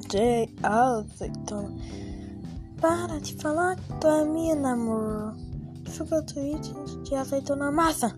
DJ azeitona. Para de falar que tu é minha namor. Fica o tweet de azeitona massa.